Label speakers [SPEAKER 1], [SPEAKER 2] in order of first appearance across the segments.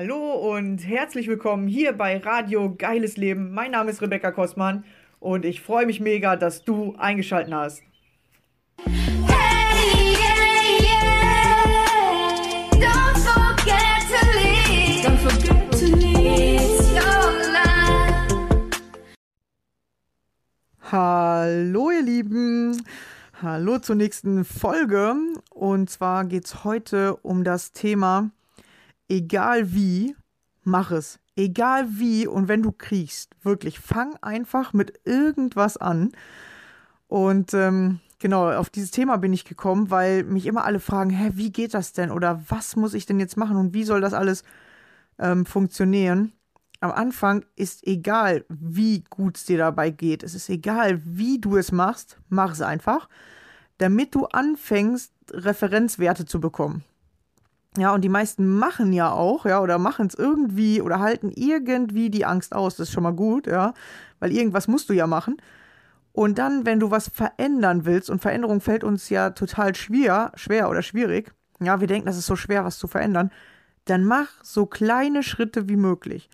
[SPEAKER 1] Hallo und herzlich willkommen hier bei Radio Geiles Leben. Mein Name ist Rebecca Kostmann und ich freue mich mega, dass du eingeschaltet hast.
[SPEAKER 2] Hey, yeah, yeah. Don't forget to leave. Don't forget to leave. It's your life.
[SPEAKER 1] Hallo ihr Lieben, hallo zur nächsten Folge und zwar geht es heute um das Thema egal wie, mach es. Egal wie und wenn du kriegst, wirklich, fang einfach mit irgendwas an. Und ähm, genau, auf dieses Thema bin ich gekommen, weil mich immer alle fragen, hä, wie geht das denn? Oder was muss ich denn jetzt machen und wie soll das alles ähm, funktionieren? Am Anfang ist egal, wie gut es dir dabei geht. Es ist egal, wie du es machst, mach es einfach, damit du anfängst, Referenzwerte zu bekommen. Ja, und die meisten machen ja auch, ja, oder machen es irgendwie oder halten irgendwie die Angst aus. Das ist schon mal gut, ja, weil irgendwas musst du ja machen. Und dann, wenn du was verändern willst, und Veränderung fällt uns ja total schwer, schwer oder schwierig, ja, wir denken, das ist so schwer, was zu verändern, dann mach so kleine Schritte wie möglich.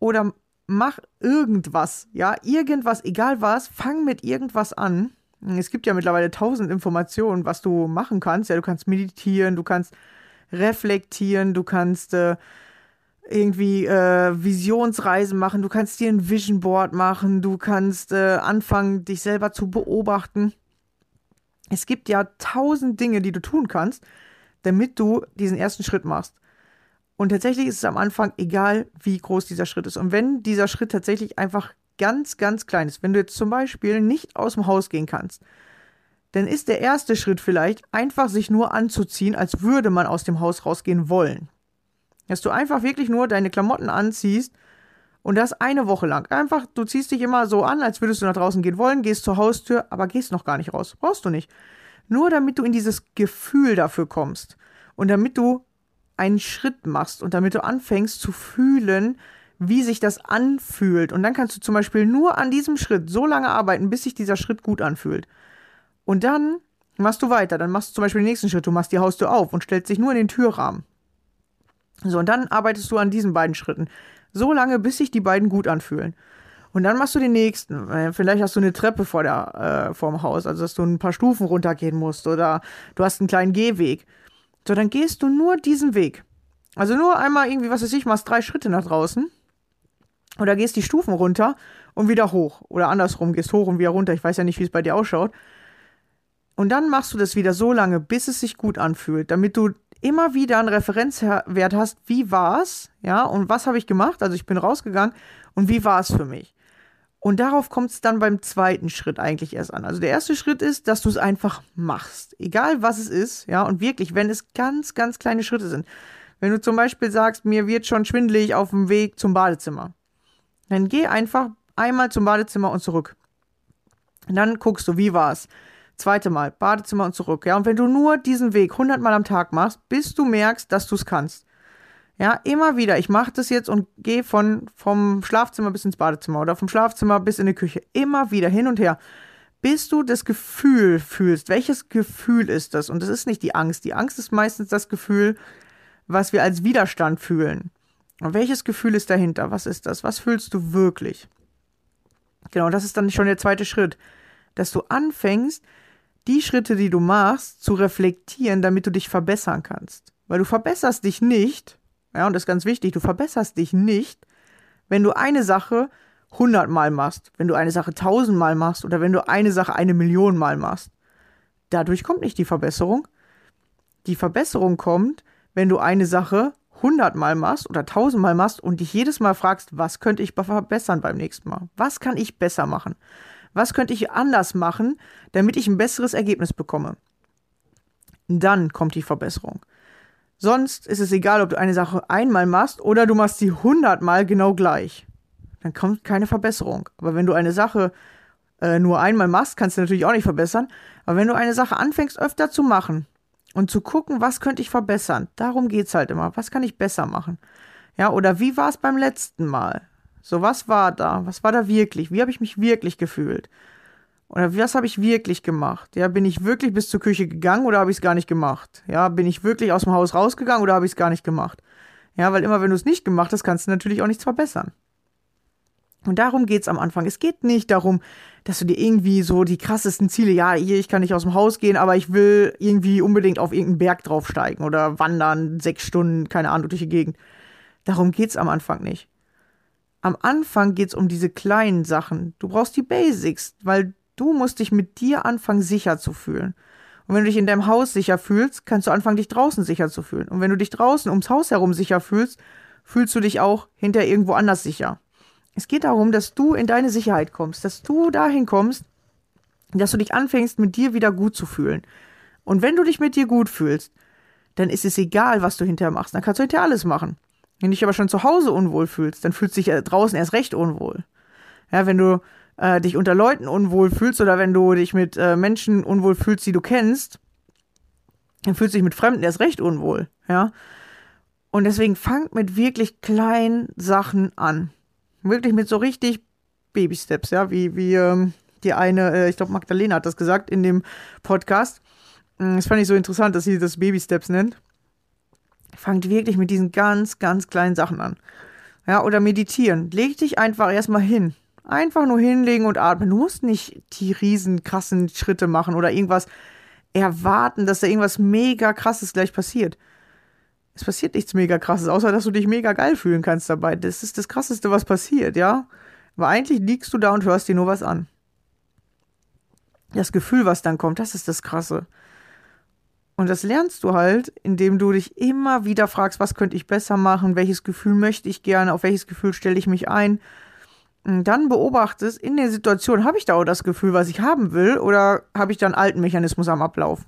[SPEAKER 1] Oder mach irgendwas, ja, irgendwas, egal was, fang mit irgendwas an. Es gibt ja mittlerweile tausend Informationen, was du machen kannst. Ja, du kannst meditieren, du kannst reflektieren, du kannst äh, irgendwie äh, Visionsreisen machen, du kannst dir ein Vision Board machen, du kannst äh, anfangen, dich selber zu beobachten. Es gibt ja tausend Dinge, die du tun kannst, damit du diesen ersten Schritt machst. Und tatsächlich ist es am Anfang egal, wie groß dieser Schritt ist. Und wenn dieser Schritt tatsächlich einfach ganz, ganz klein ist, wenn du jetzt zum Beispiel nicht aus dem Haus gehen kannst, dann ist der erste Schritt vielleicht einfach sich nur anzuziehen, als würde man aus dem Haus rausgehen wollen. Dass du einfach wirklich nur deine Klamotten anziehst und das eine Woche lang. Einfach, du ziehst dich immer so an, als würdest du nach draußen gehen wollen, gehst zur Haustür, aber gehst noch gar nicht raus. Brauchst du nicht. Nur damit du in dieses Gefühl dafür kommst und damit du einen Schritt machst und damit du anfängst zu fühlen, wie sich das anfühlt. Und dann kannst du zum Beispiel nur an diesem Schritt so lange arbeiten, bis sich dieser Schritt gut anfühlt. Und dann machst du weiter. Dann machst du zum Beispiel den nächsten Schritt. Du machst die Haustür auf und stellst dich nur in den Türrahmen. So, und dann arbeitest du an diesen beiden Schritten. So lange, bis sich die beiden gut anfühlen. Und dann machst du den nächsten. Äh, Vielleicht hast du eine Treppe vor der, äh, vorm Haus, also dass du ein paar Stufen runtergehen musst oder du hast einen kleinen Gehweg. So, dann gehst du nur diesen Weg. Also nur einmal irgendwie, was weiß ich, machst drei Schritte nach draußen. Oder gehst die Stufen runter und wieder hoch. Oder andersrum, gehst hoch und wieder runter. Ich weiß ja nicht, wie es bei dir ausschaut. Und dann machst du das wieder so lange, bis es sich gut anfühlt, damit du immer wieder einen Referenzwert hast, wie war's, ja, und was habe ich gemacht? Also ich bin rausgegangen und wie war es für mich? Und darauf kommt es dann beim zweiten Schritt eigentlich erst an. Also der erste Schritt ist, dass du es einfach machst. Egal was es ist, ja, und wirklich, wenn es ganz, ganz kleine Schritte sind. Wenn du zum Beispiel sagst, mir wird schon schwindelig auf dem Weg zum Badezimmer, dann geh einfach einmal zum Badezimmer und zurück. Und dann guckst du, wie war's? Zweite Mal, Badezimmer und zurück. Ja, und wenn du nur diesen Weg 100 Mal am Tag machst, bis du merkst, dass du es kannst. Ja, immer wieder. Ich mache das jetzt und gehe von vom Schlafzimmer bis ins Badezimmer oder vom Schlafzimmer bis in die Küche. Immer wieder hin und her, bis du das Gefühl fühlst. Welches Gefühl ist das? Und das ist nicht die Angst. Die Angst ist meistens das Gefühl, was wir als Widerstand fühlen. Und welches Gefühl ist dahinter? Was ist das? Was fühlst du wirklich? Genau, das ist dann schon der zweite Schritt, dass du anfängst, die Schritte, die du machst, zu reflektieren, damit du dich verbessern kannst. Weil du verbesserst dich nicht, ja, und das ist ganz wichtig, du verbesserst dich nicht, wenn du eine Sache hundertmal machst, wenn du eine Sache tausendmal machst oder wenn du eine Sache eine Million Mal machst. Dadurch kommt nicht die Verbesserung. Die Verbesserung kommt, wenn du eine Sache hundertmal machst oder tausendmal machst und dich jedes Mal fragst, was könnte ich verbessern beim nächsten Mal? Was kann ich besser machen? Was könnte ich anders machen, damit ich ein besseres Ergebnis bekomme? Dann kommt die Verbesserung. Sonst ist es egal, ob du eine Sache einmal machst oder du machst sie hundertmal genau gleich. Dann kommt keine Verbesserung. Aber wenn du eine Sache äh, nur einmal machst, kannst du natürlich auch nicht verbessern. Aber wenn du eine Sache anfängst öfter zu machen und zu gucken, was könnte ich verbessern, darum geht es halt immer. Was kann ich besser machen? Ja, oder wie war es beim letzten Mal? So, was war da? Was war da wirklich? Wie habe ich mich wirklich gefühlt? Oder was habe ich wirklich gemacht? Ja, bin ich wirklich bis zur Küche gegangen oder habe ich es gar nicht gemacht? Ja, bin ich wirklich aus dem Haus rausgegangen oder habe ich es gar nicht gemacht? Ja, weil immer wenn du es nicht gemacht hast, kannst du natürlich auch nichts verbessern. Und darum geht's am Anfang. Es geht nicht darum, dass du dir irgendwie so die krassesten Ziele, ja, hier, ich kann nicht aus dem Haus gehen, aber ich will irgendwie unbedingt auf irgendeinen Berg draufsteigen oder wandern, sechs Stunden, keine Ahnung, durch die Gegend. Darum geht's am Anfang nicht. Am Anfang geht's um diese kleinen Sachen. Du brauchst die Basics, weil du musst dich mit dir anfangen, sicher zu fühlen. Und wenn du dich in deinem Haus sicher fühlst, kannst du anfangen, dich draußen sicher zu fühlen. Und wenn du dich draußen ums Haus herum sicher fühlst, fühlst du dich auch hinter irgendwo anders sicher. Es geht darum, dass du in deine Sicherheit kommst, dass du dahin kommst, dass du dich anfängst, mit dir wieder gut zu fühlen. Und wenn du dich mit dir gut fühlst, dann ist es egal, was du hinterher machst. Dann kannst du hinterher alles machen. Wenn du dich aber schon zu Hause unwohl fühlst, dann fühlst du dich draußen erst recht unwohl. Ja, wenn du äh, dich unter Leuten unwohl fühlst oder wenn du dich mit äh, Menschen unwohl fühlst, die du kennst, dann fühlst du dich mit Fremden erst recht unwohl. Ja. Und deswegen fangt mit wirklich kleinen Sachen an. Wirklich mit so richtig Baby-Steps, ja, wie, wie ähm, die eine, äh, ich glaube, Magdalena hat das gesagt in dem Podcast. Mm, das fand ich so interessant, dass sie das Baby-Steps nennt. Fangt wirklich mit diesen ganz, ganz kleinen Sachen an. Ja, oder meditieren. Leg dich einfach erstmal hin. Einfach nur hinlegen und atmen. Du musst nicht die riesen krassen Schritte machen oder irgendwas erwarten, dass da irgendwas mega krasses gleich passiert. Es passiert nichts mega krasses, außer dass du dich mega geil fühlen kannst dabei. Das ist das krasseste, was passiert, ja? Aber eigentlich liegst du da und hörst dir nur was an. Das Gefühl, was dann kommt, das ist das krasse. Und das lernst du halt, indem du dich immer wieder fragst, was könnte ich besser machen, welches Gefühl möchte ich gerne, auf welches Gefühl stelle ich mich ein. Und dann beobachtest, in der Situation, habe ich da auch das Gefühl, was ich haben will, oder habe ich da einen alten Mechanismus am Ablauf?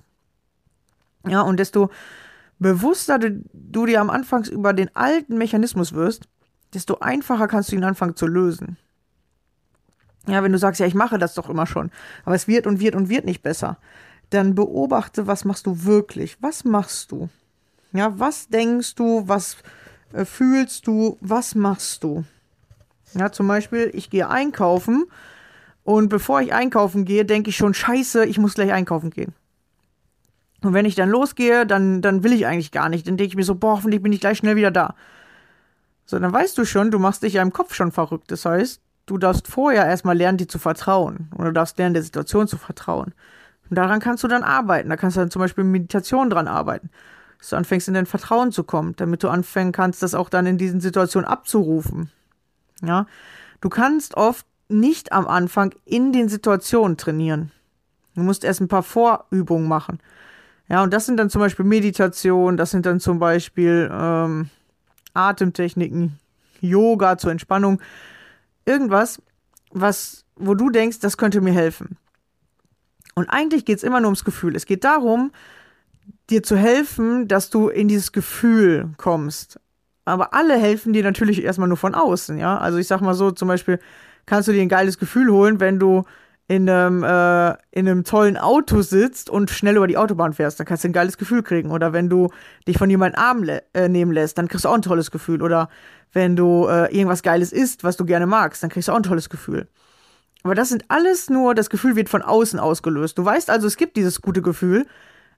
[SPEAKER 1] Ja, und desto bewusster du, du dir am Anfang über den alten Mechanismus wirst, desto einfacher kannst du ihn anfangen zu lösen. Ja, wenn du sagst, ja, ich mache das doch immer schon, aber es wird und wird und wird nicht besser, dann beobachte, was machst du wirklich? Was machst du? Ja, was denkst du? Was äh, fühlst du? Was machst du? Ja, zum Beispiel, ich gehe einkaufen und bevor ich einkaufen gehe, denke ich schon, scheiße, ich muss gleich einkaufen gehen. Und wenn ich dann losgehe, dann, dann will ich eigentlich gar nicht. Dann denke ich mir so, boah, hoffentlich bin ich gleich schnell wieder da. So, dann weißt du schon, du machst dich ja im Kopf schon verrückt. Das heißt, du darfst vorher erstmal lernen, dir zu vertrauen. Oder du darfst lernen, der Situation zu vertrauen. Und daran kannst du dann arbeiten. Da kannst du dann zum Beispiel Meditation dran arbeiten. Dass du anfängst, in dein Vertrauen zu kommen, damit du anfangen kannst, das auch dann in diesen Situationen abzurufen. Ja. Du kannst oft nicht am Anfang in den Situationen trainieren. Du musst erst ein paar Vorübungen machen. Ja, und das sind dann zum Beispiel Meditation, das sind dann zum Beispiel ähm, Atemtechniken, Yoga zur Entspannung. Irgendwas, was, wo du denkst, das könnte mir helfen. Und eigentlich geht es immer nur ums Gefühl. Es geht darum, dir zu helfen, dass du in dieses Gefühl kommst. Aber alle helfen dir natürlich erstmal nur von außen, ja. Also ich sag mal so, zum Beispiel kannst du dir ein geiles Gefühl holen, wenn du in einem, äh, in einem tollen Auto sitzt und schnell über die Autobahn fährst, dann kannst du ein geiles Gefühl kriegen. Oder wenn du dich von jemandem Arm äh, nehmen lässt, dann kriegst du auch ein tolles Gefühl. Oder wenn du äh, irgendwas Geiles isst, was du gerne magst, dann kriegst du auch ein tolles Gefühl. Aber das sind alles nur, das Gefühl wird von außen ausgelöst. Du weißt also, es gibt dieses gute Gefühl,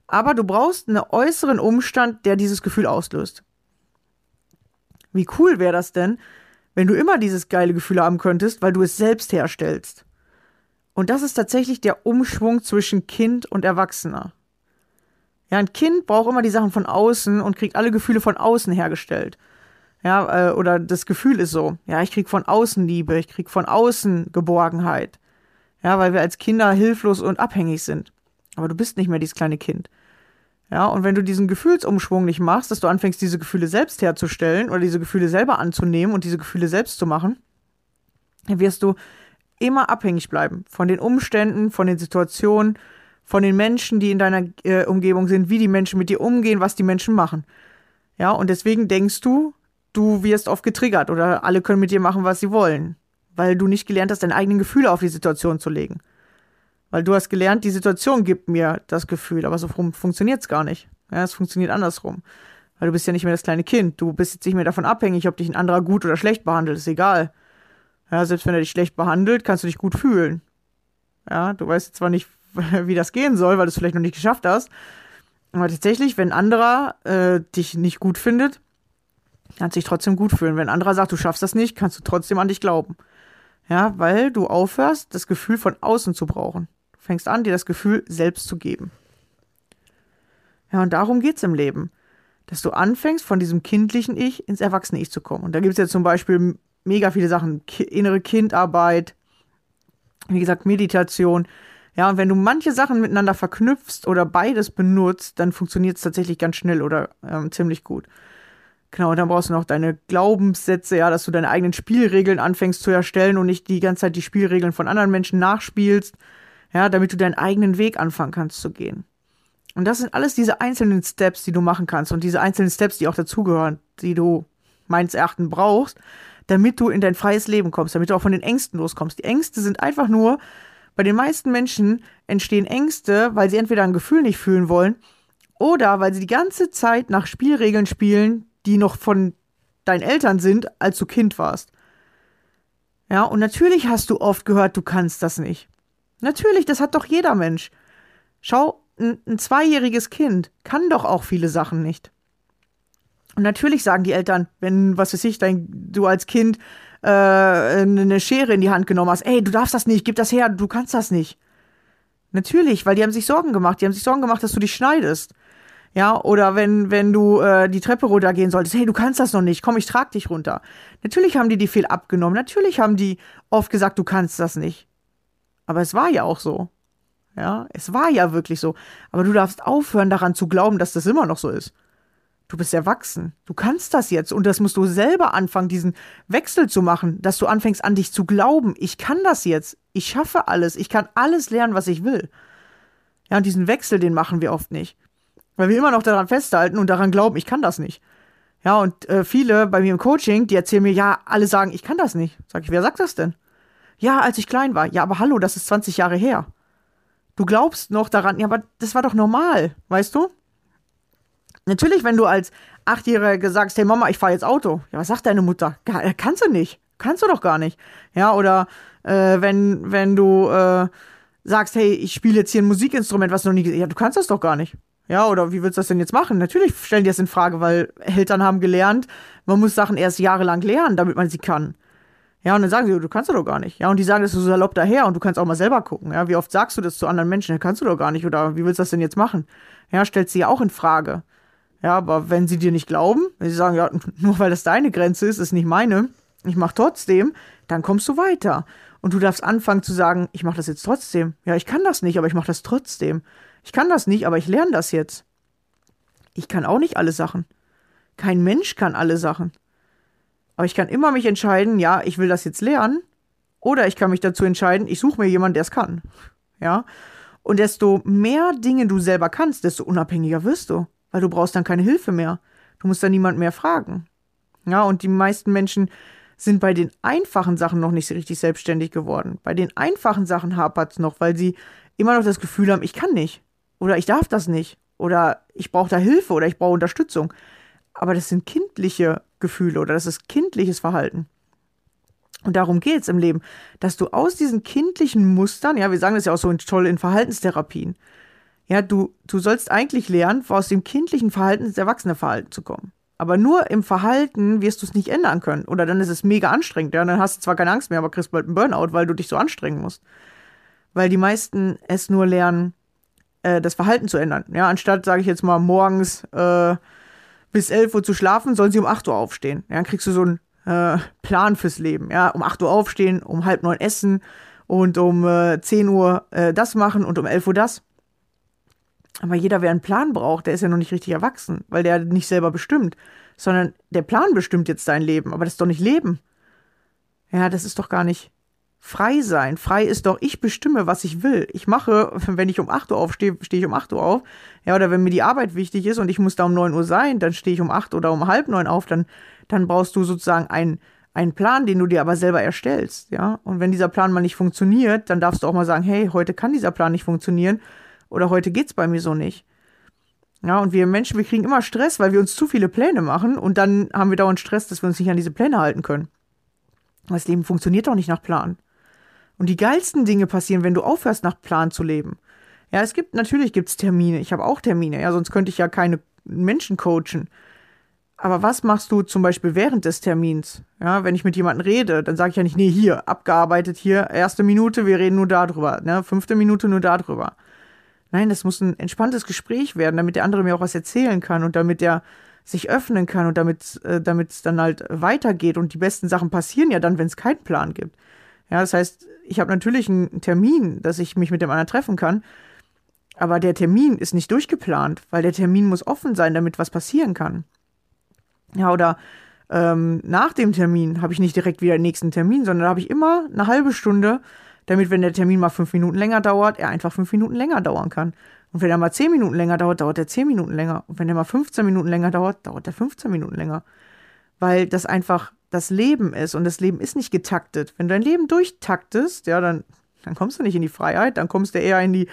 [SPEAKER 1] aber du brauchst einen äußeren Umstand, der dieses Gefühl auslöst. Wie cool wäre das denn, wenn du immer dieses geile Gefühl haben könntest, weil du es selbst herstellst? Und das ist tatsächlich der Umschwung zwischen Kind und Erwachsener. Ja, ein Kind braucht immer die Sachen von außen und kriegt alle Gefühle von außen hergestellt. Ja, äh, oder das Gefühl ist so, ja, ich krieg von außen Liebe, ich krieg von außen Geborgenheit. Ja, weil wir als Kinder hilflos und abhängig sind. Aber du bist nicht mehr dieses kleine Kind. Ja, und wenn du diesen Gefühlsumschwung nicht machst, dass du anfängst, diese Gefühle selbst herzustellen oder diese Gefühle selber anzunehmen und diese Gefühle selbst zu machen, dann wirst du immer abhängig bleiben von den Umständen, von den Situationen, von den Menschen, die in deiner äh, Umgebung sind, wie die Menschen mit dir umgehen, was die Menschen machen. Ja, und deswegen denkst du, du wirst oft getriggert oder alle können mit dir machen, was sie wollen, weil du nicht gelernt hast, deine eigenen Gefühle auf die Situation zu legen. Weil du hast gelernt, die Situation gibt mir das Gefühl, aber so funktioniert es gar nicht. Ja, es funktioniert andersrum. Weil du bist ja nicht mehr das kleine Kind. Du bist jetzt nicht mehr davon abhängig, ob dich ein anderer gut oder schlecht behandelt, ist egal. Ja, selbst wenn er dich schlecht behandelt, kannst du dich gut fühlen. Ja, du weißt zwar nicht, wie das gehen soll, weil du es vielleicht noch nicht geschafft hast. Aber tatsächlich, wenn ein anderer äh, dich nicht gut findet, Kannst dich trotzdem gut fühlen. Wenn ein anderer sagt, du schaffst das nicht, kannst du trotzdem an dich glauben. Ja, weil du aufhörst, das Gefühl von außen zu brauchen. Du fängst an, dir das Gefühl selbst zu geben. Ja, und darum geht's im Leben. Dass du anfängst, von diesem kindlichen Ich ins erwachsene Ich zu kommen. Und da gibt's ja zum Beispiel mega viele Sachen. Innere Kindarbeit, wie gesagt, Meditation. Ja, und wenn du manche Sachen miteinander verknüpfst oder beides benutzt, dann funktioniert es tatsächlich ganz schnell oder ähm, ziemlich gut. Genau, und dann brauchst du noch deine Glaubenssätze, ja, dass du deine eigenen Spielregeln anfängst zu erstellen und nicht die ganze Zeit die Spielregeln von anderen Menschen nachspielst, ja, damit du deinen eigenen Weg anfangen kannst zu gehen. Und das sind alles diese einzelnen Steps, die du machen kannst und diese einzelnen Steps, die auch dazugehören, die du meines Erachtens brauchst, damit du in dein freies Leben kommst, damit du auch von den Ängsten loskommst. Die Ängste sind einfach nur, bei den meisten Menschen entstehen Ängste, weil sie entweder ein Gefühl nicht fühlen wollen oder weil sie die ganze Zeit nach Spielregeln spielen, die noch von deinen Eltern sind, als du Kind warst. Ja, und natürlich hast du oft gehört, du kannst das nicht. Natürlich, das hat doch jeder Mensch. Schau, ein, ein zweijähriges Kind kann doch auch viele Sachen nicht. Und natürlich sagen die Eltern, wenn, was weiß ich, dein, du als Kind äh, eine Schere in die Hand genommen hast, ey, du darfst das nicht, gib das her, du kannst das nicht. Natürlich, weil die haben sich Sorgen gemacht. Die haben sich Sorgen gemacht, dass du dich schneidest. Ja, oder wenn, wenn du äh, die Treppe runtergehen solltest, hey, du kannst das noch nicht, komm, ich trag dich runter. Natürlich haben die dir viel abgenommen. Natürlich haben die oft gesagt, du kannst das nicht. Aber es war ja auch so. Ja, es war ja wirklich so. Aber du darfst aufhören, daran zu glauben, dass das immer noch so ist. Du bist erwachsen. Du kannst das jetzt. Und das musst du selber anfangen, diesen Wechsel zu machen, dass du anfängst, an dich zu glauben. Ich kann das jetzt. Ich schaffe alles. Ich kann alles lernen, was ich will. Ja, und diesen Wechsel, den machen wir oft nicht. Weil wir immer noch daran festhalten und daran glauben, ich kann das nicht. Ja, und äh, viele bei mir im Coaching, die erzählen mir, ja, alle sagen, ich kann das nicht. Sag ich, wer sagt das denn? Ja, als ich klein war. Ja, aber hallo, das ist 20 Jahre her. Du glaubst noch daran, ja, aber das war doch normal, weißt du? Natürlich, wenn du als Achtjähriger sagst, hey Mama, ich fahre jetzt Auto. Ja, was sagt deine Mutter? Äh, kannst du nicht. Kannst du doch gar nicht. Ja, oder äh, wenn, wenn du äh, sagst, hey, ich spiele jetzt hier ein Musikinstrument, was du noch nie gesehen Ja, du kannst das doch gar nicht. Ja, oder wie willst du das denn jetzt machen? Natürlich stellen die das in Frage, weil Eltern haben gelernt, man muss Sachen erst jahrelang lernen, damit man sie kann. Ja, und dann sagen sie, du kannst du doch gar nicht. Ja, und die sagen das so salopp daher und du kannst auch mal selber gucken. Ja, wie oft sagst du das zu anderen Menschen? Ja, kannst du doch gar nicht. Oder wie willst du das denn jetzt machen? Ja, stellt sie ja auch in Frage. Ja, aber wenn sie dir nicht glauben, wenn sie sagen, ja, nur weil das deine Grenze ist, ist nicht meine, ich mach trotzdem, dann kommst du weiter. Und du darfst anfangen zu sagen, ich mach das jetzt trotzdem. Ja, ich kann das nicht, aber ich mach das trotzdem. Ich kann das nicht, aber ich lerne das jetzt. Ich kann auch nicht alle Sachen. Kein Mensch kann alle Sachen. Aber ich kann immer mich entscheiden, ja, ich will das jetzt lernen. Oder ich kann mich dazu entscheiden, ich suche mir jemanden, der es kann. Ja. Und desto mehr Dinge du selber kannst, desto unabhängiger wirst du weil du brauchst dann keine Hilfe mehr. Du musst dann niemand mehr fragen. Ja, und die meisten Menschen sind bei den einfachen Sachen noch nicht richtig selbstständig geworden. Bei den einfachen Sachen hapert es noch, weil sie immer noch das Gefühl haben, ich kann nicht. Oder ich darf das nicht. Oder ich brauche da Hilfe oder ich brauche Unterstützung. Aber das sind kindliche Gefühle oder das ist kindliches Verhalten. Und darum geht es im Leben, dass du aus diesen kindlichen Mustern, ja, wir sagen das ja auch so toll in Verhaltenstherapien, ja, du, du sollst eigentlich lernen, aus dem kindlichen Verhalten ins erwachsene Verhalten zu kommen. Aber nur im Verhalten wirst du es nicht ändern können. Oder dann ist es mega anstrengend. Ja, dann hast du zwar keine Angst mehr, aber kriegst bald einen Burnout, weil du dich so anstrengen musst. Weil die meisten es nur lernen, äh, das Verhalten zu ändern. Ja, anstatt, sage ich jetzt mal, morgens äh, bis 11 Uhr zu schlafen, sollen sie um 8 Uhr aufstehen. Ja, dann kriegst du so einen äh, Plan fürs Leben. Ja, um 8 Uhr aufstehen, um halb neun essen und um äh, 10 Uhr äh, das machen und um 11 Uhr das. Aber jeder, wer einen Plan braucht, der ist ja noch nicht richtig erwachsen, weil der nicht selber bestimmt, sondern der Plan bestimmt jetzt dein Leben, aber das ist doch nicht Leben. Ja, das ist doch gar nicht frei sein. Frei ist doch, ich bestimme, was ich will. Ich mache, wenn ich um 8 Uhr aufstehe, stehe ich um 8 Uhr auf. Ja, oder wenn mir die Arbeit wichtig ist und ich muss da um 9 Uhr sein, dann stehe ich um 8 oder um halb 9 auf, dann, dann brauchst du sozusagen einen, einen Plan, den du dir aber selber erstellst, ja. Und wenn dieser Plan mal nicht funktioniert, dann darfst du auch mal sagen, hey, heute kann dieser Plan nicht funktionieren oder heute geht's bei mir so nicht. Ja, und wir Menschen, wir kriegen immer Stress, weil wir uns zu viele Pläne machen und dann haben wir dauernd Stress, dass wir uns nicht an diese Pläne halten können. Das Leben funktioniert doch nicht nach Plan. Und die geilsten Dinge passieren, wenn du aufhörst, nach Plan zu leben. Ja, es gibt, natürlich gibt's Termine. Ich habe auch Termine. Ja, sonst könnte ich ja keine Menschen coachen. Aber was machst du zum Beispiel während des Termins? Ja, wenn ich mit jemandem rede, dann sage ich ja nicht, nee, hier, abgearbeitet, hier, erste Minute, wir reden nur darüber, ne, fünfte Minute nur darüber. Nein, das muss ein entspanntes Gespräch werden, damit der andere mir auch was erzählen kann und damit er sich öffnen kann und damit äh, es dann halt weitergeht. Und die besten Sachen passieren ja dann, wenn es keinen Plan gibt. Ja, das heißt, ich habe natürlich einen Termin, dass ich mich mit dem anderen treffen kann, aber der Termin ist nicht durchgeplant, weil der Termin muss offen sein, damit was passieren kann. Ja, oder ähm, nach dem Termin habe ich nicht direkt wieder den nächsten Termin, sondern habe ich immer eine halbe Stunde, damit, wenn der Termin mal fünf Minuten länger dauert, er einfach fünf Minuten länger dauern kann. Und wenn er mal 10 Minuten länger dauert, dauert er 10 Minuten länger. Und wenn er mal 15 Minuten länger dauert, dauert er 15 Minuten länger. Weil das einfach das Leben ist und das Leben ist nicht getaktet. Wenn dein Leben durchtaktest, ja, dann, dann kommst du nicht in die Freiheit, dann kommst du eher in die,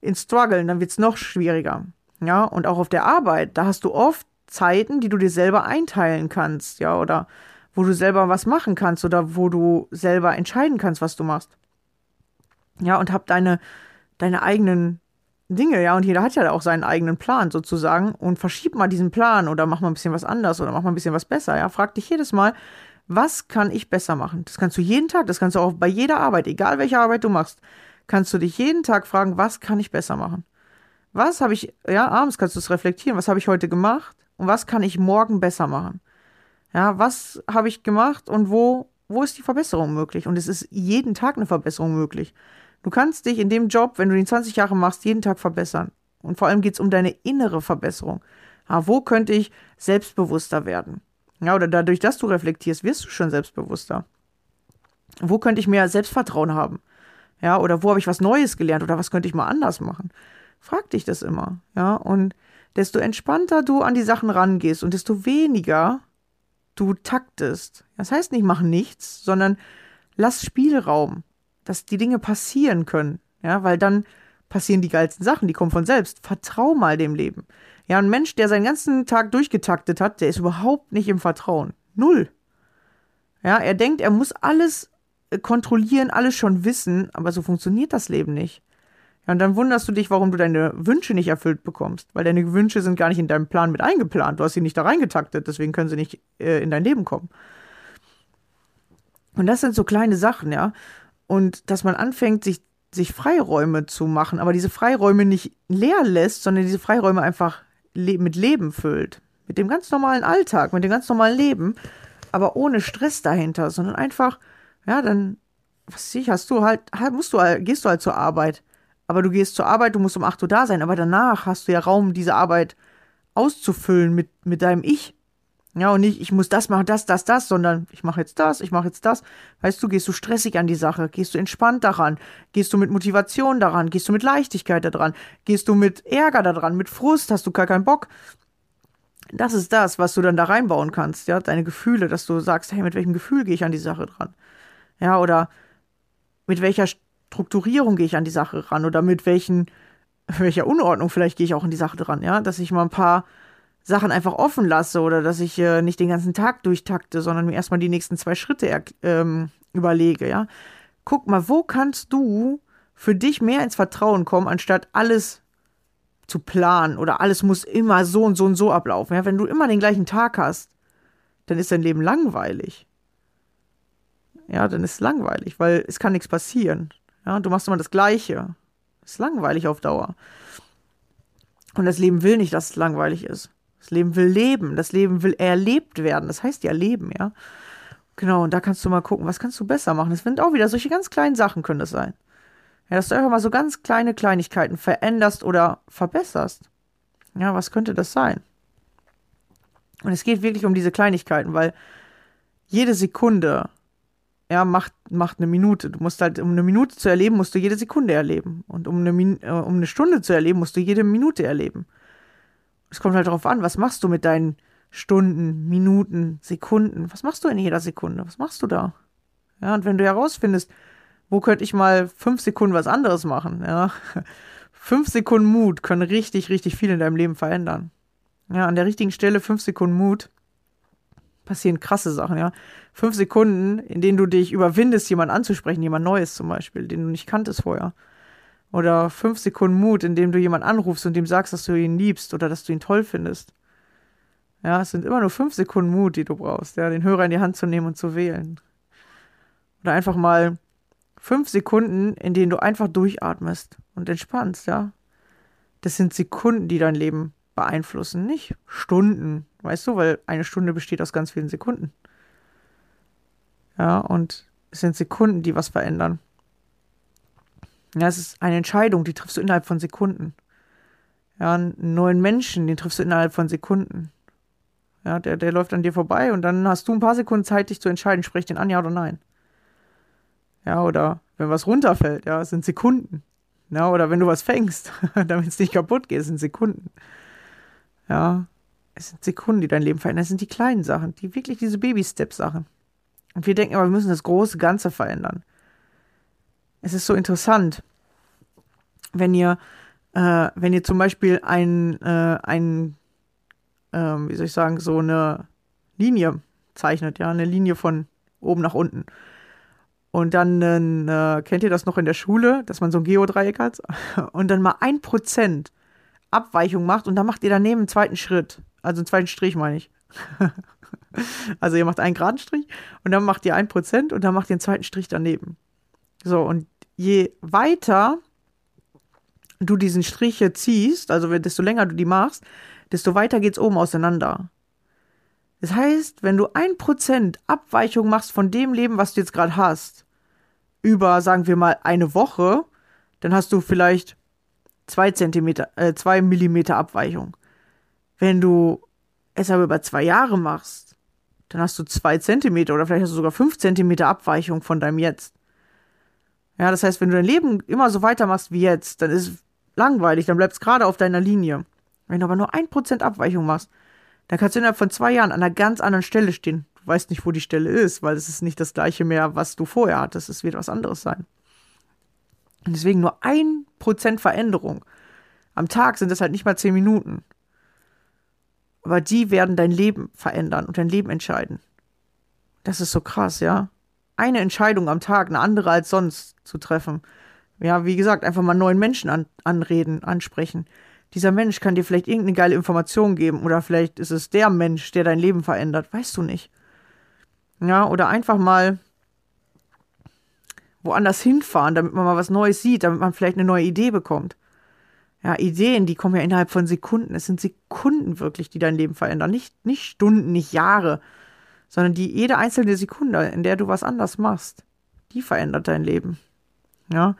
[SPEAKER 1] ins Struggle, dann wird es noch schwieriger. Ja, und auch auf der Arbeit, da hast du oft Zeiten, die du dir selber einteilen kannst, ja, oder wo du selber was machen kannst oder wo du selber entscheiden kannst, was du machst. Ja, und hab deine, deine eigenen Dinge, ja, und jeder hat ja auch seinen eigenen Plan sozusagen und verschieb mal diesen Plan oder mach mal ein bisschen was anders oder mach mal ein bisschen was besser, ja. Frag dich jedes Mal, was kann ich besser machen? Das kannst du jeden Tag, das kannst du auch bei jeder Arbeit, egal welche Arbeit du machst, kannst du dich jeden Tag fragen, was kann ich besser machen? Was habe ich, ja, abends kannst du es reflektieren, was habe ich heute gemacht und was kann ich morgen besser machen? Ja, was habe ich gemacht und wo, wo ist die Verbesserung möglich? Und es ist jeden Tag eine Verbesserung möglich. Du kannst dich in dem Job, wenn du ihn 20 Jahre machst, jeden Tag verbessern. Und vor allem geht es um deine innere Verbesserung. Ja, wo könnte ich selbstbewusster werden? Ja, oder dadurch, dass du reflektierst, wirst du schon selbstbewusster. Wo könnte ich mehr Selbstvertrauen haben? Ja, oder wo habe ich was Neues gelernt oder was könnte ich mal anders machen? Frag dich das immer. Ja, und desto entspannter du an die Sachen rangehst und desto weniger du taktest. Das heißt nicht, mach nichts, sondern lass Spielraum dass die Dinge passieren können. Ja, weil dann passieren die geilsten Sachen, die kommen von selbst. Vertrau mal dem Leben. Ja, ein Mensch, der seinen ganzen Tag durchgetaktet hat, der ist überhaupt nicht im Vertrauen. Null. Ja, er denkt, er muss alles äh, kontrollieren, alles schon wissen, aber so funktioniert das Leben nicht. Ja, und dann wunderst du dich, warum du deine Wünsche nicht erfüllt bekommst, weil deine Wünsche sind gar nicht in deinem Plan mit eingeplant. Du hast sie nicht da reingetaktet, deswegen können sie nicht äh, in dein Leben kommen. Und das sind so kleine Sachen, ja und dass man anfängt, sich, sich Freiräume zu machen, aber diese Freiräume nicht leer lässt, sondern diese Freiräume einfach le mit Leben füllt. Mit dem ganz normalen Alltag, mit dem ganz normalen Leben, aber ohne Stress dahinter, sondern einfach, ja, dann, was weiß ich, hast du halt, musst du, gehst du halt zur Arbeit. Aber du gehst zur Arbeit, du musst um 8 Uhr da sein, aber danach hast du ja Raum, diese Arbeit auszufüllen mit, mit deinem Ich. Ja, und nicht, ich muss das machen, das, das, das, sondern ich mache jetzt das, ich mache jetzt das. Weißt du, gehst du stressig an die Sache, gehst du entspannt daran, gehst du mit Motivation daran, gehst du mit Leichtigkeit daran, gehst du mit Ärger daran, mit Frust, hast du gar keinen Bock. Das ist das, was du dann da reinbauen kannst, ja, deine Gefühle, dass du sagst, hey, mit welchem Gefühl gehe ich an die Sache dran? Ja, oder mit welcher Strukturierung gehe ich an die Sache ran oder mit welchen, welcher Unordnung vielleicht gehe ich auch an die Sache dran, ja, dass ich mal ein paar Sachen einfach offen lasse oder dass ich äh, nicht den ganzen Tag durchtakte, sondern mir erstmal die nächsten zwei Schritte ähm, überlege, ja. Guck mal, wo kannst du für dich mehr ins Vertrauen kommen, anstatt alles zu planen oder alles muss immer so und so und so ablaufen. Ja, wenn du immer den gleichen Tag hast, dann ist dein Leben langweilig. Ja, dann ist es langweilig, weil es kann nichts passieren. Ja, du machst immer das Gleiche. Ist langweilig auf Dauer. Und das Leben will nicht, dass es langweilig ist. Das Leben will leben. Das Leben will erlebt werden. Das heißt ja leben, ja. Genau, und da kannst du mal gucken, was kannst du besser machen. Das sind auch wieder solche ganz kleinen Sachen können das sein. Ja, dass du einfach mal so ganz kleine Kleinigkeiten veränderst oder verbesserst. Ja, was könnte das sein? Und es geht wirklich um diese Kleinigkeiten, weil jede Sekunde, ja, macht, macht eine Minute. Du musst halt, um eine Minute zu erleben, musst du jede Sekunde erleben. Und um eine, äh, um eine Stunde zu erleben, musst du jede Minute erleben es kommt halt darauf an, was machst du mit deinen Stunden, Minuten, Sekunden? Was machst du in jeder Sekunde? Was machst du da? Ja, und wenn du herausfindest, wo könnte ich mal fünf Sekunden was anderes machen, ja, fünf Sekunden Mut können richtig, richtig viel in deinem Leben verändern. Ja, an der richtigen Stelle fünf Sekunden Mut passieren krasse Sachen, ja. Fünf Sekunden, in denen du dich überwindest, jemand anzusprechen, jemand Neues zum Beispiel, den du nicht kanntest vorher. Oder fünf Sekunden Mut, indem du jemanden anrufst und ihm sagst, dass du ihn liebst oder dass du ihn toll findest. Ja, es sind immer nur fünf Sekunden Mut, die du brauchst, ja, den Hörer in die Hand zu nehmen und zu wählen. Oder einfach mal fünf Sekunden, in denen du einfach durchatmest und entspannst, ja. Das sind Sekunden, die dein Leben beeinflussen, nicht Stunden, weißt du, weil eine Stunde besteht aus ganz vielen Sekunden. Ja, und es sind Sekunden, die was verändern. Ja, es ist eine Entscheidung, die triffst du innerhalb von Sekunden. Ja, einen neuen Menschen, den triffst du innerhalb von Sekunden. Ja, der, der läuft an dir vorbei und dann hast du ein paar Sekunden Zeit, dich zu entscheiden, sprich den an, ja oder nein. Ja, oder wenn was runterfällt, ja, sind Sekunden. Ja, oder wenn du was fängst, damit es nicht kaputt geht, es sind Sekunden. Ja, es sind Sekunden, die dein Leben verändern. Es sind die kleinen Sachen, die wirklich diese Baby-Step-Sachen. Und wir denken aber, wir müssen das große Ganze verändern. Es ist so interessant, wenn ihr, äh, wenn ihr zum Beispiel ein, äh, ein ähm, wie soll ich sagen, so eine Linie zeichnet, ja, eine Linie von oben nach unten. Und dann äh, kennt ihr das noch in der Schule, dass man so ein Geodreieck hat und dann mal ein Prozent Abweichung macht und dann macht ihr daneben einen zweiten Schritt, also einen zweiten Strich meine ich. also ihr macht einen geraden Strich und dann macht ihr ein Prozent und dann macht ihr einen zweiten Strich daneben. So und je weiter du diesen Strich hier ziehst, also desto länger du die machst, desto weiter geht's oben auseinander. Das heißt, wenn du ein Prozent Abweichung machst von dem Leben, was du jetzt gerade hast, über, sagen wir mal, eine Woche, dann hast du vielleicht zwei Zentimeter, äh, zwei Millimeter Abweichung. Wenn du es aber über zwei Jahre machst, dann hast du zwei Zentimeter oder vielleicht hast du sogar fünf Zentimeter Abweichung von deinem Jetzt. Ja, das heißt, wenn du dein Leben immer so weitermachst wie jetzt, dann ist es langweilig, dann bleibst du gerade auf deiner Linie. Wenn du aber nur ein Prozent Abweichung machst, dann kannst du innerhalb von zwei Jahren an einer ganz anderen Stelle stehen. Du weißt nicht, wo die Stelle ist, weil es ist nicht das gleiche mehr, was du vorher hattest. Es wird was anderes sein. Und deswegen nur ein Prozent Veränderung. Am Tag sind das halt nicht mal zehn Minuten. Aber die werden dein Leben verändern und dein Leben entscheiden. Das ist so krass, ja. Eine Entscheidung am Tag, eine andere als sonst zu treffen. Ja, wie gesagt, einfach mal neuen Menschen an, anreden, ansprechen dieser Mensch kann dir vielleicht irgendeine geile Information geben oder vielleicht ist es der Mensch, der dein Leben verändert, weißt du nicht. Ja, oder einfach mal woanders hinfahren, damit man mal was Neues sieht, damit man vielleicht eine neue Idee bekommt. Ja, Ideen, die kommen ja innerhalb von Sekunden. Es sind Sekunden wirklich, die dein Leben verändern. Nicht, nicht Stunden, nicht Jahre, sondern die jede einzelne Sekunde, in der du was anders machst, die verändert dein Leben. Ja,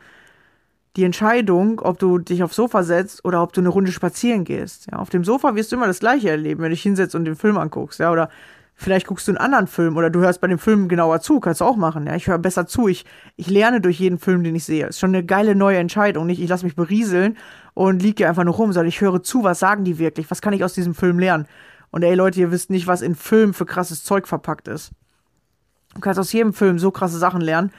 [SPEAKER 1] die Entscheidung, ob du dich aufs Sofa setzt oder ob du eine Runde spazieren gehst. Ja, auf dem Sofa wirst du immer das Gleiche erleben, wenn du dich hinsetzt und den Film anguckst. Ja, oder vielleicht guckst du einen anderen Film oder du hörst bei dem Film genauer zu, kannst du auch machen. Ja, ich höre besser zu. Ich, ich lerne durch jeden Film, den ich sehe. Ist schon eine geile neue Entscheidung. Nicht, ich lasse mich berieseln und liege einfach nur rum, sondern ich höre zu, was sagen die wirklich? Was kann ich aus diesem Film lernen? Und ey Leute, ihr wisst nicht, was in Filmen für krasses Zeug verpackt ist. Du kannst aus jedem Film so krasse Sachen lernen,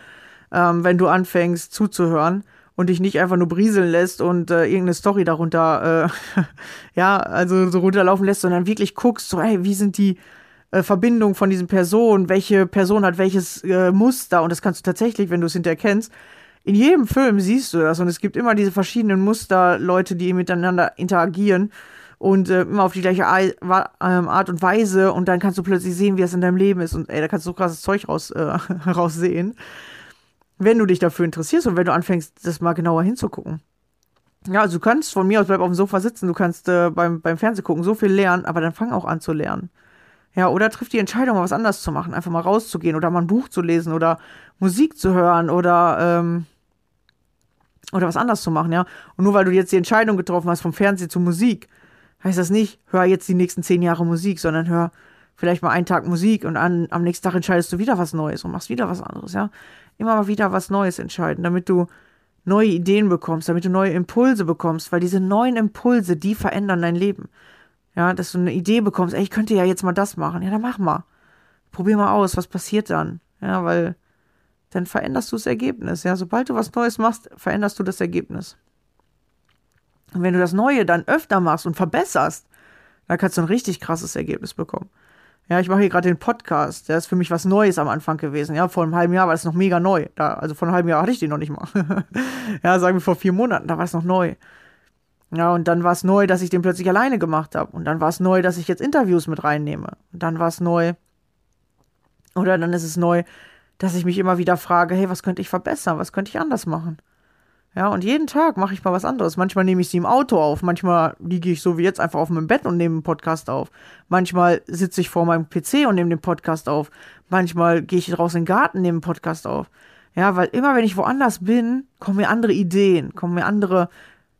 [SPEAKER 1] ähm, wenn du anfängst zuzuhören und dich nicht einfach nur brieseln lässt und äh, irgendeine Story darunter, äh, ja, also so runterlaufen lässt, sondern wirklich guckst, so, hey, wie sind die äh, Verbindungen von diesen Personen, welche Person hat welches äh, Muster? Und das kannst du tatsächlich, wenn du es hinterher kennst, in jedem Film siehst du das. Und es gibt immer diese verschiedenen Muster, Leute, die miteinander interagieren und äh, immer auf die gleiche ähm, Art und Weise und dann kannst du plötzlich sehen, wie es in deinem Leben ist und ey, da kannst du so krasses Zeug raus, äh, raussehen wenn du dich dafür interessierst und wenn du anfängst, das mal genauer hinzugucken. Ja, also du kannst von mir aus bleib auf dem Sofa sitzen, du kannst äh, beim, beim Fernsehen gucken, so viel lernen, aber dann fang auch an zu lernen. Ja, oder triff die Entscheidung, mal was anderes zu machen, einfach mal rauszugehen oder mal ein Buch zu lesen oder Musik zu hören oder, ähm, oder was anderes zu machen, ja. Und nur weil du jetzt die Entscheidung getroffen hast vom Fernsehen zur Musik, heißt das nicht, hör jetzt die nächsten zehn Jahre Musik, sondern hör vielleicht mal einen Tag Musik und an, am nächsten Tag entscheidest du wieder was Neues und machst wieder was anderes, ja immer mal wieder was Neues entscheiden, damit du neue Ideen bekommst, damit du neue Impulse bekommst, weil diese neuen Impulse, die verändern dein Leben. Ja, dass du eine Idee bekommst, ey, ich könnte ja jetzt mal das machen. Ja, dann mach mal. Probier mal aus, was passiert dann? Ja, weil dann veränderst du das Ergebnis. Ja, sobald du was Neues machst, veränderst du das Ergebnis. Und wenn du das Neue dann öfter machst und verbesserst, dann kannst du ein richtig krasses Ergebnis bekommen. Ja, ich mache hier gerade den Podcast. Der ist für mich was Neues am Anfang gewesen. Ja, vor einem halben Jahr war das noch mega neu. Da, also vor einem halben Jahr hatte ich den noch nicht mal. ja, sagen wir vor vier Monaten, da war es noch neu. Ja, und dann war es neu, dass ich den plötzlich alleine gemacht habe. Und dann war es neu, dass ich jetzt Interviews mit reinnehme. Und dann war es neu. Oder dann ist es neu, dass ich mich immer wieder frage, hey, was könnte ich verbessern? Was könnte ich anders machen? Ja, und jeden Tag mache ich mal was anderes. Manchmal nehme ich sie im Auto auf, manchmal liege ich so wie jetzt einfach auf meinem Bett und nehme einen Podcast auf. Manchmal sitze ich vor meinem PC und nehme den Podcast auf. Manchmal gehe ich raus in den Garten, nehme einen Podcast auf. Ja, weil immer wenn ich woanders bin, kommen mir andere Ideen, kommen mir andere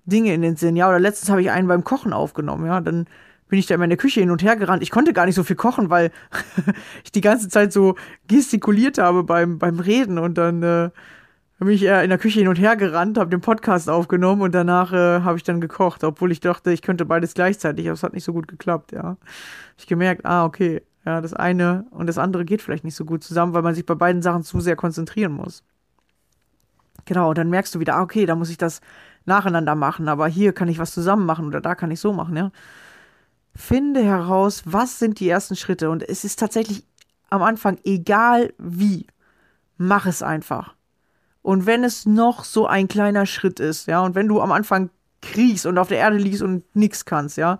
[SPEAKER 1] Dinge in den Sinn. Ja, oder letztens habe ich einen beim Kochen aufgenommen, ja, dann bin ich da immer in der Küche hin und her gerannt. Ich konnte gar nicht so viel kochen, weil ich die ganze Zeit so gestikuliert habe beim, beim Reden und dann äh, bin ich eher in der Küche hin und her gerannt, habe den Podcast aufgenommen und danach äh, habe ich dann gekocht, obwohl ich dachte, ich könnte beides gleichzeitig, aber es hat nicht so gut geklappt, ja. Ich gemerkt, ah, okay, ja, das eine und das andere geht vielleicht nicht so gut zusammen, weil man sich bei beiden Sachen zu sehr konzentrieren muss. Genau, und dann merkst du wieder, ah, okay, da muss ich das nacheinander machen, aber hier kann ich was zusammen machen oder da kann ich so machen, ja. Finde heraus, was sind die ersten Schritte und es ist tatsächlich am Anfang egal wie, mach es einfach. Und wenn es noch so ein kleiner Schritt ist, ja, und wenn du am Anfang kriegst und auf der Erde liegst und nichts kannst, ja,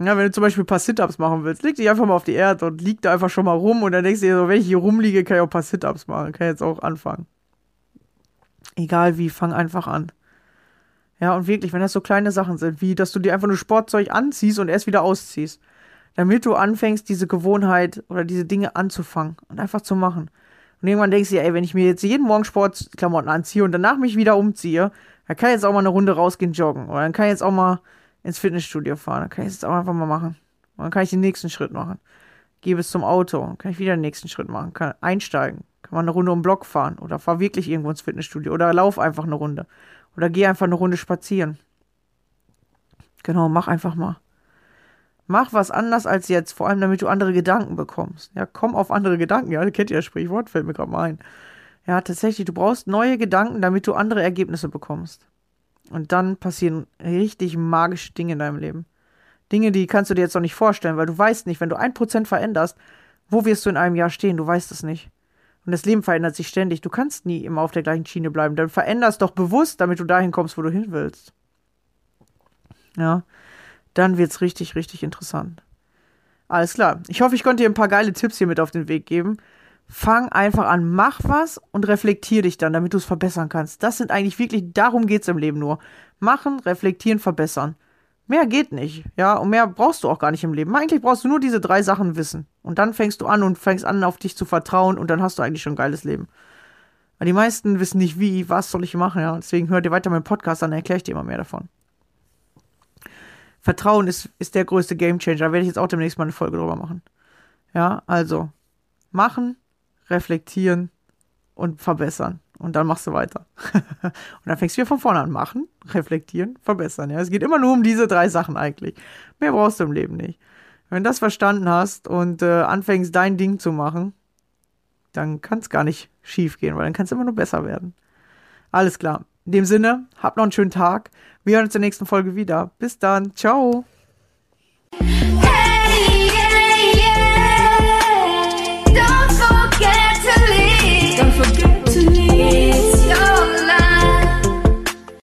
[SPEAKER 1] ja, wenn du zum Beispiel ein paar Sit-Ups machen willst, leg dich einfach mal auf die Erde und lieg da einfach schon mal rum und dann denkst du dir so, wenn ich hier rumliege, kann ich auch ein paar Sit-Ups machen, kann ich jetzt auch anfangen. Egal wie, fang einfach an. Ja, und wirklich, wenn das so kleine Sachen sind, wie dass du dir einfach nur Sportzeug anziehst und erst wieder ausziehst, damit du anfängst, diese Gewohnheit oder diese Dinge anzufangen und einfach zu machen. Und irgendwann denkst du dir, ey, wenn ich mir jetzt jeden Morgen Sportklamotten anziehe und danach mich wieder umziehe, dann kann ich jetzt auch mal eine Runde rausgehen joggen. Oder dann kann ich jetzt auch mal ins Fitnessstudio fahren. Dann kann ich es jetzt auch einfach mal machen. Und dann kann ich den nächsten Schritt machen. Gehe bis zum Auto, dann kann ich wieder den nächsten Schritt machen. Kann einsteigen, kann mal eine Runde um den Block fahren. Oder fahr wirklich irgendwo ins Fitnessstudio. Oder lauf einfach eine Runde. Oder geh einfach eine Runde spazieren. Genau, mach einfach mal. Mach was anders als jetzt, vor allem damit du andere Gedanken bekommst. Ja, komm auf andere Gedanken. Ja, kennt ihr das Sprichwort, fällt mir gerade mal ein. Ja, tatsächlich, du brauchst neue Gedanken, damit du andere Ergebnisse bekommst. Und dann passieren richtig magische Dinge in deinem Leben. Dinge, die kannst du dir jetzt noch nicht vorstellen, weil du weißt nicht, wenn du ein Prozent veränderst, wo wirst du in einem Jahr stehen? Du weißt es nicht. Und das Leben verändert sich ständig. Du kannst nie immer auf der gleichen Schiene bleiben. Dann veränderst doch bewusst, damit du dahin kommst, wo du hin willst. Ja, dann wird's richtig, richtig interessant. Alles klar. Ich hoffe, ich konnte dir ein paar geile Tipps hier mit auf den Weg geben. Fang einfach an, mach was und reflektier dich dann, damit du es verbessern kannst. Das sind eigentlich wirklich, darum geht's im Leben nur. Machen, reflektieren, verbessern. Mehr geht nicht, ja, und mehr brauchst du auch gar nicht im Leben. Eigentlich brauchst du nur diese drei Sachen wissen. Und dann fängst du an und fängst an, auf dich zu vertrauen und dann hast du eigentlich schon ein geiles Leben. Weil die meisten wissen nicht wie, was soll ich machen, ja. Deswegen hört ihr weiter meinen Podcast, dann erkläre ich dir immer mehr davon. Vertrauen ist, ist der größte Gamechanger. Da werde ich jetzt auch demnächst mal eine Folge drüber machen. Ja, also machen, reflektieren und verbessern. Und dann machst du weiter. und dann fängst du wieder von vorne an. Machen, reflektieren, verbessern. Ja, es geht immer nur um diese drei Sachen eigentlich. Mehr brauchst du im Leben nicht. Wenn du das verstanden hast und äh, anfängst, dein Ding zu machen, dann kann es gar nicht schief gehen, weil dann kann es immer nur besser werden. Alles klar. In dem Sinne, habt noch einen schönen Tag. Wir hören uns in der nächsten Folge wieder. Bis dann. Ciao.